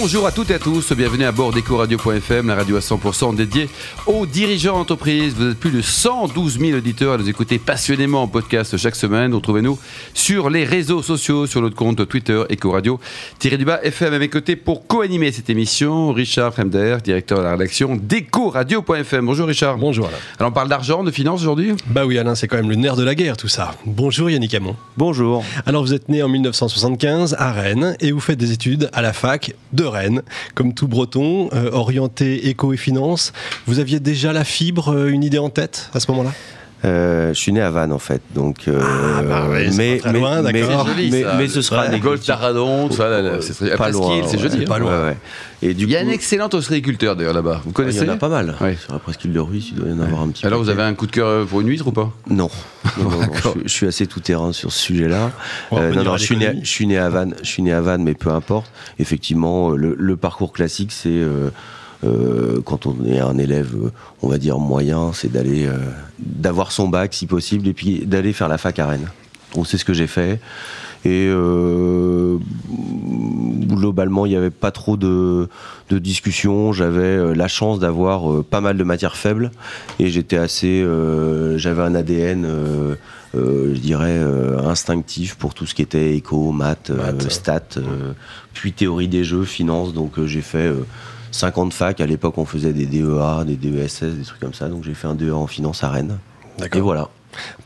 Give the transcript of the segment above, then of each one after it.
Bonjour à toutes et à tous, bienvenue à bord d'EcoRadio.fm, la radio à 100% dédiée aux dirigeants d'entreprise. Vous êtes plus de 112 000 auditeurs à nous écouter passionnément en podcast chaque semaine. Retrouvez-nous sur les réseaux sociaux, sur notre compte Twitter EcoRadio-FM à mes côtés pour co-animer cette émission. Richard Fremder, directeur de la rédaction d'EcoRadio.fm. Bonjour Richard. Bonjour Alain. Alors on parle d'argent, de finance aujourd'hui? Bah oui Alain, c'est quand même le nerf de la guerre tout ça. Bonjour Yannick Hamon. Bonjour. Alors vous êtes né en 1975 à Rennes et vous faites des études à la fac de Comme tout breton, euh, orienté éco et finance, vous aviez déjà la fibre, euh, une idée en tête à ce moment-là? Euh, je suis né à Vannes en fait, donc. euh, Ah, bah ouais, mais, pas très mais, loin, mais, d'accord. C'est joli, mais- ça. mais ce sera Ouais, Golf Taradon, tout ça, là, c'est très- pas Presqu'île, loin. c'est joli. ouais, hein. pas loin. ouais, ouais. Et du Il y a coup, un excellent ostréiculteur d'ailleurs là-bas. Vous il connaissez y en a pas mal. Ouais. Sur la presqu'île de Ruisse, il doit y en avoir un petit Alors peu. vous avez un coup de cœur pour une huître ou pas? Non, non, non, non, D'accord. je, je suis assez tout terrain sur ce sujet-là. Euh, non, non, je suis, né, je suis né à Vannes, je suis né à Vannes, mais peu importe. Effectivement, euh, le, le parcours classique, c'est euh, quand on est un élève, on va dire moyen, c'est d'aller, euh, d'avoir son bac si possible, et puis d'aller faire la fac à Rennes. Donc c'est ce que j'ai fait. Et euh, globalement, il n'y avait pas trop de, de discussions. J'avais la chance d'avoir pas mal de matières faibles et j'étais assez. J'avais un ADN, euh, je dirais, euh, instinctif pour tout ce qui était éco, maths, euh, Maths. stats, puis théorie des jeux, finance. Donc j'ai fait. Euh, 50 facs, à l'époque on faisait des DEA, des DESS, des trucs comme ça, donc j'ai fait un DEA en finance à Rennes. Et voilà.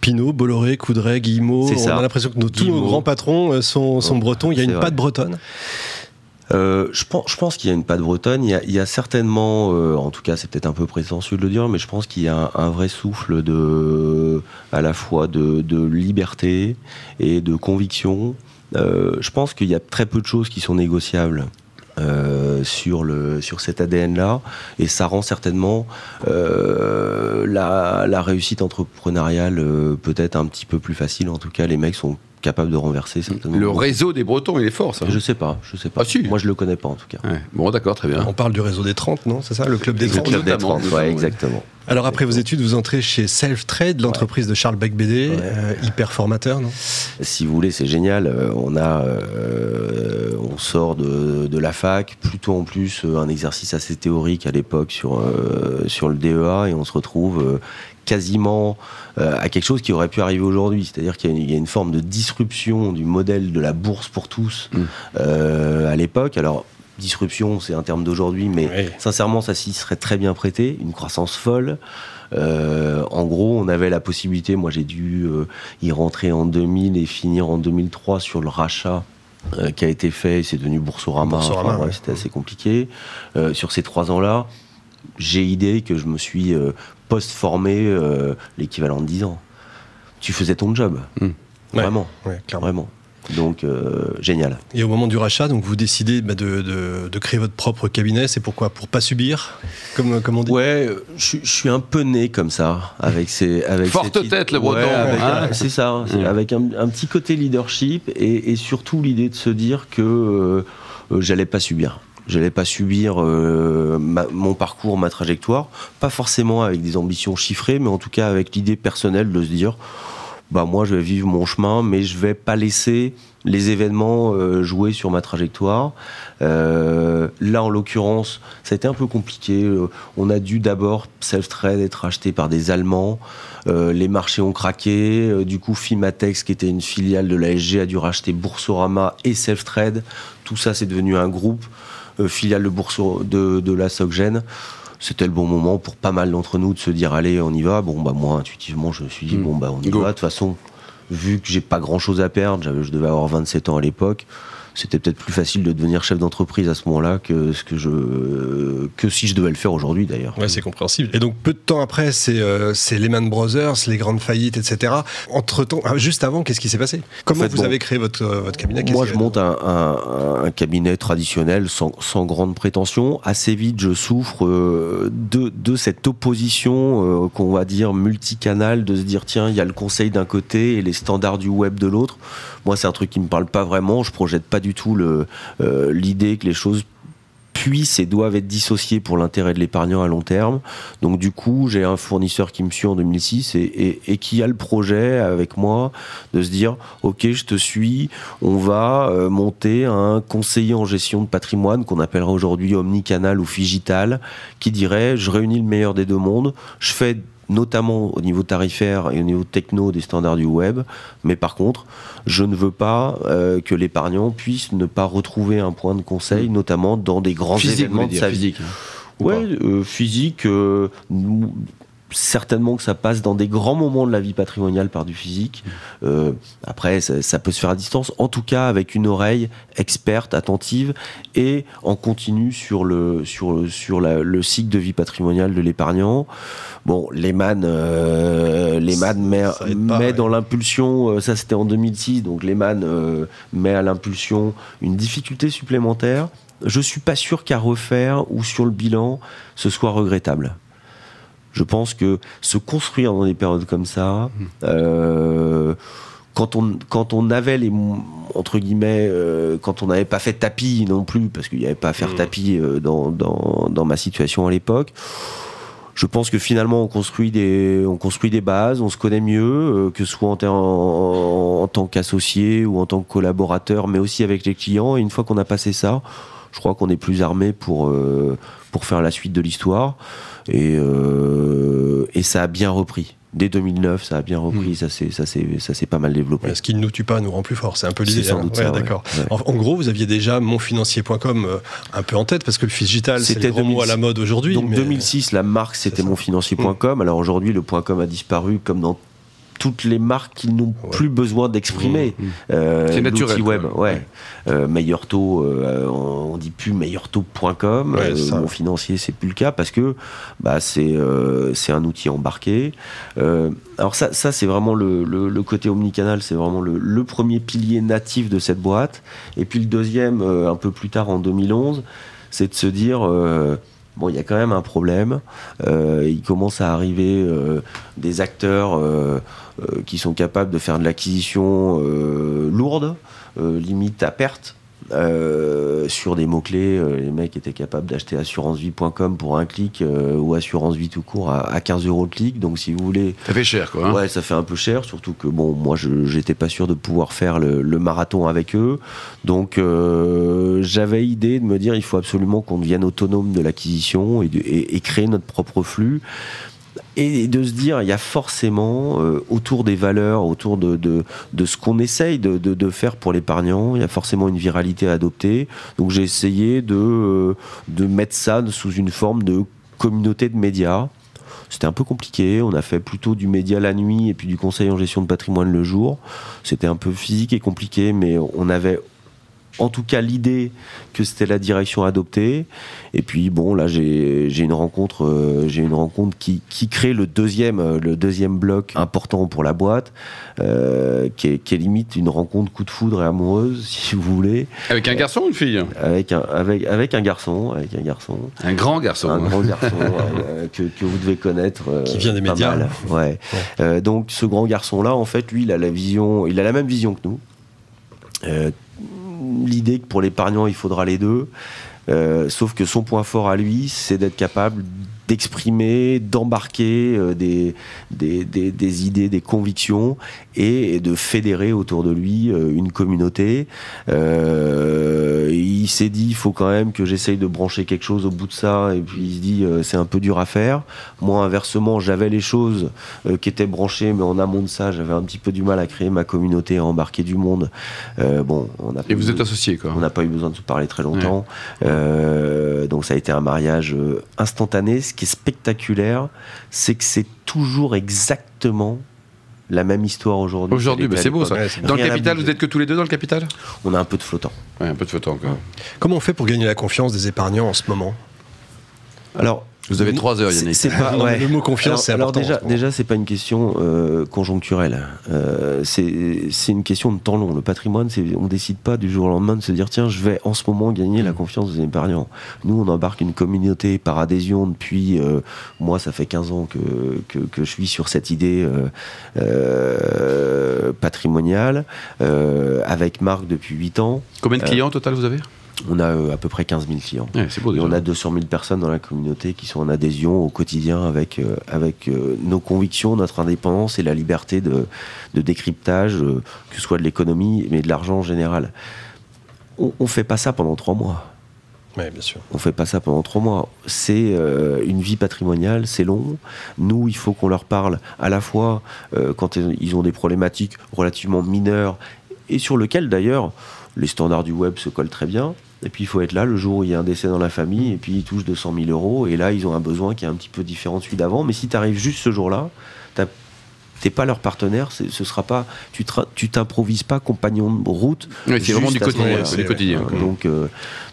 Pinot, Bolloré, Coudray, Guillemot, on a l'impression que nos- tous nos grands patrons euh, sont, sont Oh, bretons. Il y a une vrai. patte bretonne? Euh, je pense, je pense qu'il y a une patte bretonne. Il y a, il y a certainement, euh, en tout cas, c'est peut-être un peu prétentieux de le dire, mais je pense qu'il y a un, un vrai souffle de, à la fois de, de liberté et de conviction. Euh, je pense qu'il y a très peu de choses qui sont négociables. Euh, sur cet ADN là et ça rend certainement euh, la, la réussite entrepreneuriale euh, peut-être un petit peu plus facile. En tout cas les mecs sont capables de renverser certainement Le réseau des Bretons, il est fort ça. je sais pas je sais pas Ah, si. moi je le connais pas en tout cas Ouais. Bon d'accord, très bien. On parle du réseau des 30, non C'est ça Le club des Le 30 Le club des notamment, 30, notamment, ouais, exactement. Alors après vos études, vous entrez chez Self-Trade, l'entreprise de Charles Beck-BD, Ouais. euh, hyper formateur, non? Si vous voulez, c'est génial. Euh, On a, euh, on sort de, de la fac, plutôt en plus un exercice assez théorique à l'époque sur euh, sur le DEA, et on se retrouve euh, quasiment euh, à quelque chose qui aurait pu arriver aujourd'hui. C'est-à-dire qu'il y, a une- il y a une forme de disruption du modèle de la bourse pour tous Mm. euh, à l'époque. Alors disruption, c'est un terme d'aujourd'hui, mais sincèrement, ça s'y serait très bien prêté. Une croissance folle. Euh, en gros, on avait la possibilité, moi j'ai dû y rentrer en 2000 et finir en 2003 sur le rachat euh, qui a été fait, c'est devenu Boursorama, Boursorama, Enfin, ouais, ouais. c'était assez compliqué. Euh, sur ces trois ans-là, j'ai idée que je me suis euh, post-formé euh, l'équivalent de 10 ans. Tu faisais ton job, Mm. vraiment, Ouais, clairement. vraiment. Donc, euh, génial. Et au moment du rachat, donc vous décidez bah, de, de- de créer votre propre cabinet. C'est pourquoi? Pour pas subir, comme, comme on dit? Ouais, je, suis- je suis un peu né comme ça, avec ces, avec Forte tête, le breton, Ouais, hein. un- c'est ça, c'est Mm. avec un, un petit côté leadership et, et surtout l'idée de se dire que euh, j'allais pas subir. J'allais pas subir euh, mon parcours, ma trajectoire, pas forcément avec des ambitions chiffrées, mais en tout cas avec l'idée personnelle de se dire, bah moi je vais vivre mon chemin, mais je vais pas laisser les événements euh, jouer sur ma trajectoire. Euh, là, en l'occurrence, ça a été un peu compliqué. On a dû d'abord Self-Trade être acheté par des Allemands. Les marchés ont craqué. Du coup, Fimatex, qui était une filiale de l'ASG, a dû racheter Boursorama et Self-Trade. Tout ça, c'est devenu un groupe filiale de, Bourso- de, de la Soggen. C'était le bon moment pour pas mal d'entre nous de se dire allez, on y va. Bon, bah moi, intuitivement, je me suis dit Mm. bon, bah on y Go. va. De toute façon, vu que j'ai pas grand chose à perdre, je devais avoir 27 ans à l'époque, c'était peut-être plus facile de devenir chef d'entreprise à ce moment-là que, ce que, je, que si je devais le faire aujourd'hui d'ailleurs. Ouais, c'est compréhensible. Et donc, peu de temps après, c'est euh, Lehman Brothers, les grandes faillites, etc. Entre temps, juste avant, qu'est-ce qui s'est passé? Comment fait, vous bon, avez créé votre, euh, votre cabinet? Moi, je monte un, un- un cabinet traditionnel sans, sans grande prétention. Assez vite, je souffre euh, de, de cette opposition euh, qu'on va dire multicanal, de se dire tiens, il y a le conseil d'un côté et les standards du web de l'autre. Moi, c'est un truc qui me parle pas vraiment. Je projette pas du tout le, euh, l'idée que les choses puissent et doivent être dissociés pour l'intérêt de l'épargnant à long terme. Donc du coup, j'ai un fournisseur qui me suit en 2006 et, et, qui a le projet avec moi de se dire, ok, je te suis, on va euh, monter un conseiller en gestion de patrimoine qu'on appellera aujourd'hui omnicanal ou figital, qui dirait, je réunis le meilleur des deux mondes, je fais notamment au niveau tarifaire et au niveau techno des standards du web. Mais par contre, je ne veux pas euh, que l'épargnant puisse ne pas retrouver un point de conseil, notamment dans des grands événements de sa vie. Physique. Hein, ouais, euh, physique. Euh, certainement que ça passe dans des grands moments de la vie patrimoniale par du physique. Euh, après, ça, peut se faire à distance. En tout cas, avec une oreille experte, attentive et en continu sur le, sur, sur le cycle de vie patrimoniale de l'épargnant. Bon, Lehman, euh, Lehman met, met dans l'impulsion, euh, ça c'était en 2006, donc Lehman euh, met à l'impulsion une difficulté supplémentaire. Je suis pas sûr qu'à refaire ou sur le bilan, ce soit regrettable. Je pense que se construire dans des périodes comme ça, euh, quand on, quand on avait les entre guillemets euh, quand on n'avait pas fait tapis non plus parce qu'il n'y avait pas à faire mmh. tapis euh, dans, dans, dans, ma situation à l'époque je pense que finalement on construit des on construit des bases on se connaît mieux que ce soit en, en tant qu'associé ou en tant que collaborateur mais aussi avec les clients et une fois qu'on a passé ça je crois qu'on est plus armé pour pour faire la suite de l'histoire et, euh, et ça a bien repris. Dès 2009, ça a bien repris, hmm. ça s'est ça ça s'est pas mal développé. Ce qui ne nous tue pas nous rend plus fort, c'est un peu l'idée. Hein. d'accord. En, gros, vous aviez déjà monfinancier.com euh, un peu en tête parce que le digital, c'est le gros mot à la mode aujourd'hui. Donc 2006, la marque c'était monfinancier.com. Alors aujourd'hui, le .com a disparu comme dans toutes les marques qui n'ont plus besoin d'exprimer. Mmh, mmh. Euh, c'est naturel. web, ouais. Euh, meilleur taux, euh, on dit plus meilleurtaux.com. mon financier, c'est plus le cas parce que bah, c'est c'est un outil embarqué. alors ça, ça c'est vraiment le, le, côté omnicanal, c'est vraiment le, le, premier pilier natif de cette boîte. Et puis le deuxième, un peu plus tard en 2011, c'est de se dire bon, il y a quand même un problème. il commence à arriver des acteurs euh, qui sont capables de faire de l'acquisition euh, lourde, euh, limite à perte. Sur des mots-clés, les mecs étaient capables d'acheter assurancevie.com pour un clic ou assurance vie tout court à, 15 euros le clic. Donc, si vous voulez. Ça fait cher, quoi. Hein. ouais, ça fait un peu cher, surtout que, bon, moi, je n'étais pas sûr de pouvoir faire le, marathon avec eux. Donc, j'avais idée de me dire il faut absolument qu'on devienne autonome de l'acquisition et, et, créer notre propre flux et de se dire il y a forcément euh, autour des valeurs, autour de, de, de ce qu'on essaye de, de, faire pour l'épargnant, il y a forcément une viralité à adopter. Donc j'ai essayé de, euh, de mettre ça sous une forme de communauté de médias. C'était un peu compliqué. On a fait plutôt du média la nuit et puis du conseil en gestion de patrimoine le jour. C'était un peu physique et compliqué, mais on avait en tout cas l'idée que c'était la direction adoptée. Et puis bon, là j'ai une rencontre, euh, j'ai une rencontre qui, qui, crée le deuxième, euh, le deuxième bloc important pour la boîte, euh, qui, est, qui, est, limite une rencontre coup de foudre et amoureuse, si vous voulez. Avec un garçon ou une fille? Avec un avec avec un garçon, avec un garçon. Un grand garçon. Un grand garçon que, que, vous devez connaître. qui vient des médias. Ouais. donc ce grand garçon là, en fait, lui, il a la vision, il a la même vision que nous l'idée que pour l'épargnant, il faudra les deux. Euh, sauf que son point fort à lui, c'est d'être capable d'exprimer, d'embarquer euh, des, des, des, idées, des convictions et, de fédérer autour de lui euh, une communauté. Euh, il s'est dit, il faut quand même que j'essaye de brancher quelque chose au bout de ça, et puis il se dit, c'est un peu dur à faire. Moi, inversement, j'avais les choses qui étaient branchées, mais en amont de ça, j'avais un petit peu du mal à créer ma communauté, à embarquer du monde. bon, on a et vous êtes associé, quoi. On n'a pas eu besoin de se parler très longtemps. donc ça a été un mariage instantané qui est spectaculaire, c'est que c'est toujours exactement la même histoire aujourd'hui. Aujourd'hui, c'est beau ça. dans le capital, vous êtes que tous les deux dans le capital? On a un peu de flottant. un peu de flottant encore. Comment on fait pour gagner la confiance des épargnants en ce moment? Alors, vous avez trois heures, Yannick. C'est pas, Le mot confiance, c'est important. Alors déjà, déjà c'est pas une question euh, conjoncturelle. Euh, c'est une question de temps long. Le patrimoine, on décide pas du jour au lendemain de se dire tiens, je vais en ce moment gagner la confiance des épargnants. Nous, on embarque une communauté par adhésion depuis. Euh, moi, ça fait 15 ans que, que, que, je suis sur cette idée patrimoniale avec Marc depuis 8 ans. Combien de clients au total vous avez? On a euh, à peu près 15 000 clients. Ouais, c'est beau Et on a 200 000 personnes dans la communauté qui sont en adhésion au quotidien avec, euh, avec euh, nos convictions, notre indépendance et la liberté de, de décryptage, euh, que ce soit de l'économie, mais de l'argent en général. On ne fait pas ça pendant trois mois. Oui, bien sûr. On fait pas ça pendant trois mois. C'est euh, une vie patrimoniale, c'est long. Nous, il faut qu'on leur parle à la fois euh, quand ils ont des problématiques relativement mineures et sur lesquelles d'ailleurs les standards du web se collent très bien. Et puis il faut être là le jour où il y a un décès dans la famille et puis ils touchent 200 000 euros et là ils ont un besoin qui est un petit peu différent de celui d'avant. Mais si tu arrives juste ce jour-là, t'es pas leur partenaire, ce sera pas, tu t'improvises pas compagnon de route. Oui, c'est vraiment du ce quotidien. du Donc, euh,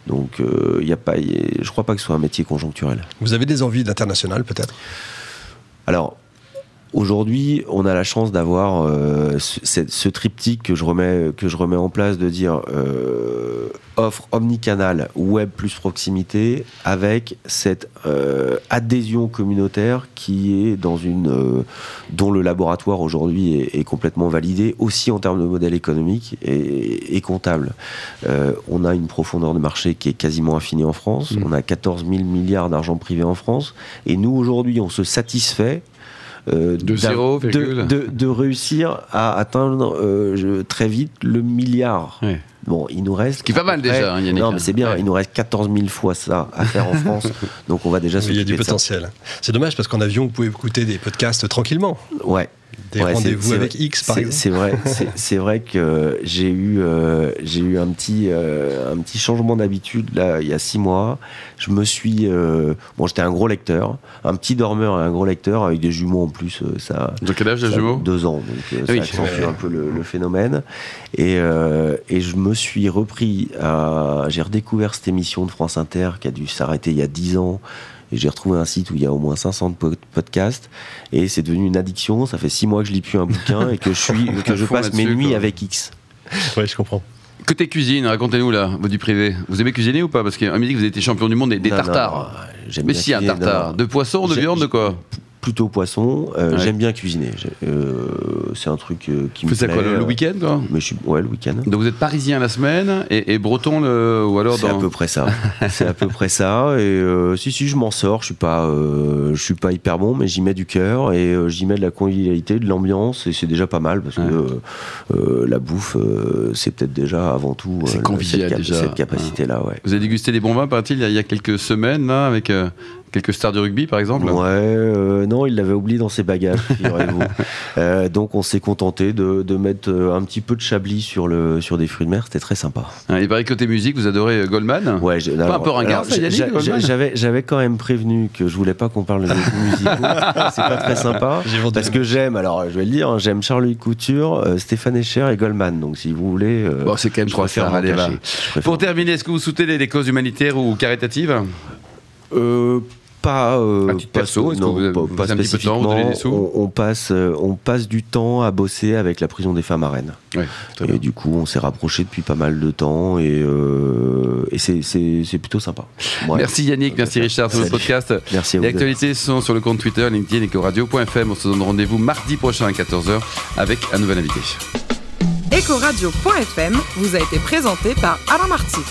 donc, euh, il y a pas, y a- je crois pas que ce soit un métier conjoncturel. Vous avez des envies d'international peut-être? Alors, aujourd'hui, on a la chance d'avoir euh, ce, ce triptyque que je remets, que je remets en place de dire euh, offre omnicanal, web plus proximité, avec cette euh, adhésion communautaire qui est dans une euh, dont le laboratoire aujourd'hui est, est complètement validé, aussi en termes de modèle économique et, et comptable. Euh, on a une profondeur de marché qui est quasiment infinie en France. Mm. On a 14 000 milliards d'argent privé en France. Et nous, aujourd'hui, on se satisfait De d'a- zéro, de, de- de réussir à atteindre euh, très vite le milliard. Ouais. Bon, il nous reste. Ce qui est pas mal près- déjà, hein, Yannick. Non, mais c'est bien. Ouais. Il nous reste 14 000 fois ça à faire en France. donc on va déjà Il y a du ça. potentiel. C'est dommage parce qu'en avion, vous pouvez écouter des podcasts tranquillement. Ouais. Des Ouais, rendez-vous avec vrai- X, par c'est- exemple. C'est vrai, c'est- vrai que j'ai eu, euh, j'ai eu un petit, euh, un petit changement d'habitude là il y a six mois. Je me suis, euh, bon, j'étais un gros lecteur, un petit dormeur et un gros lecteur avec des jumeaux en plus. ça, De quel âge les ça- jumeaux? Deux ans, donc ça Oui. accentue Ouais. un peu le, le phénomène. Et, euh, et je me suis repris à. J'ai redécouvert cette émission de France Inter qui a dû s'arrêter il y a dix ans. Et j'ai retrouvé un site où il y a au moins 500 de po- podcasts. Et c'est devenu une addiction. Ça fait six mois que je lis plus un bouquin et que je, suis, que je passe mes nuits quoi. avec X. Oui, je comprends. Côté cuisine, racontez-nous là, vous du privé. Vous aimez cuisiner ou pas? Parce qu'à midi, vous avez été champion du monde des, des Non, tartares. non, Mais si, un tartare. non, non. De poisson, de viande, de quoi? Plutôt poisson. Euh, Ouais. J'aime bien cuisiner. Euh, c'est un truc euh, qui Vous me plaît. quoi, le, le week-end quoi mais je suis, ouais, le week-end. Donc vous êtes parisien la semaine et, et breton le, ou alors C'est à peu près ça. c'est à peu près ça. Et si si, je m'en sors. Je suis pas, je suis pas hyper bon, mais j'y mets du cœur et j'y mets de la convivialité, de l'ambiance, et c'est déjà pas mal parce que euh, la bouffe, c'est peut-être déjà avant tout C'est convivial, cette, déjà. cette capacité-là, ouais. Vous avez dégusté des bons vins, paraît-il, il y a- il y a quelques semaines là, avec quelques stars du rugby par exemple Ouais, euh, non, il l'avait oublié dans ses bagages, figurez-vous. Euh, donc on s'est contenté de, de mettre euh, un petit peu de chablis sur, le, sur des fruits de mer, c'était très sympa. Hein, Il paraît côté musique, vous adorez euh, Goldman Ouais, j'ai- Pas un peu ringard, j'avais, j'avais quand même prévenu que je voulais pas qu'on parle de musicaux. C'est pas très sympa. Parce que j'aime, alors je vais le dire, hein, j'aime Charles Couture, euh, Stéphane Echer et Goldman. Donc si vous voulez. euh, Bon, c'est quand même trois stars, allez, va. Pour terminer, est-ce que vous soutenez les, les causes humanitaires ou caritatives Euh, pas, euh, titre pas- perso, que non, vous avez- pas- vous pas avez un petit peu de temps, vous donnez des spécifiquement. sous on, on passe, euh, on passe du temps à bosser avec la prison des femmes à Rennes. Et bien. du coup, on s'est rapproché depuis pas mal de temps et, euh, et c'est, c'est, c'est plutôt sympa. Ouais. Merci Yannick, merci Richard pour le podcast. Merci à vous. Les actualités sont sur le compte Twitter, LinkedIn, ecoradio.fm. On se donne rendez-vous mardi prochain à 14h avec un nouvel invité. Ecoradio.fm vous a été présenté par Alain Marty.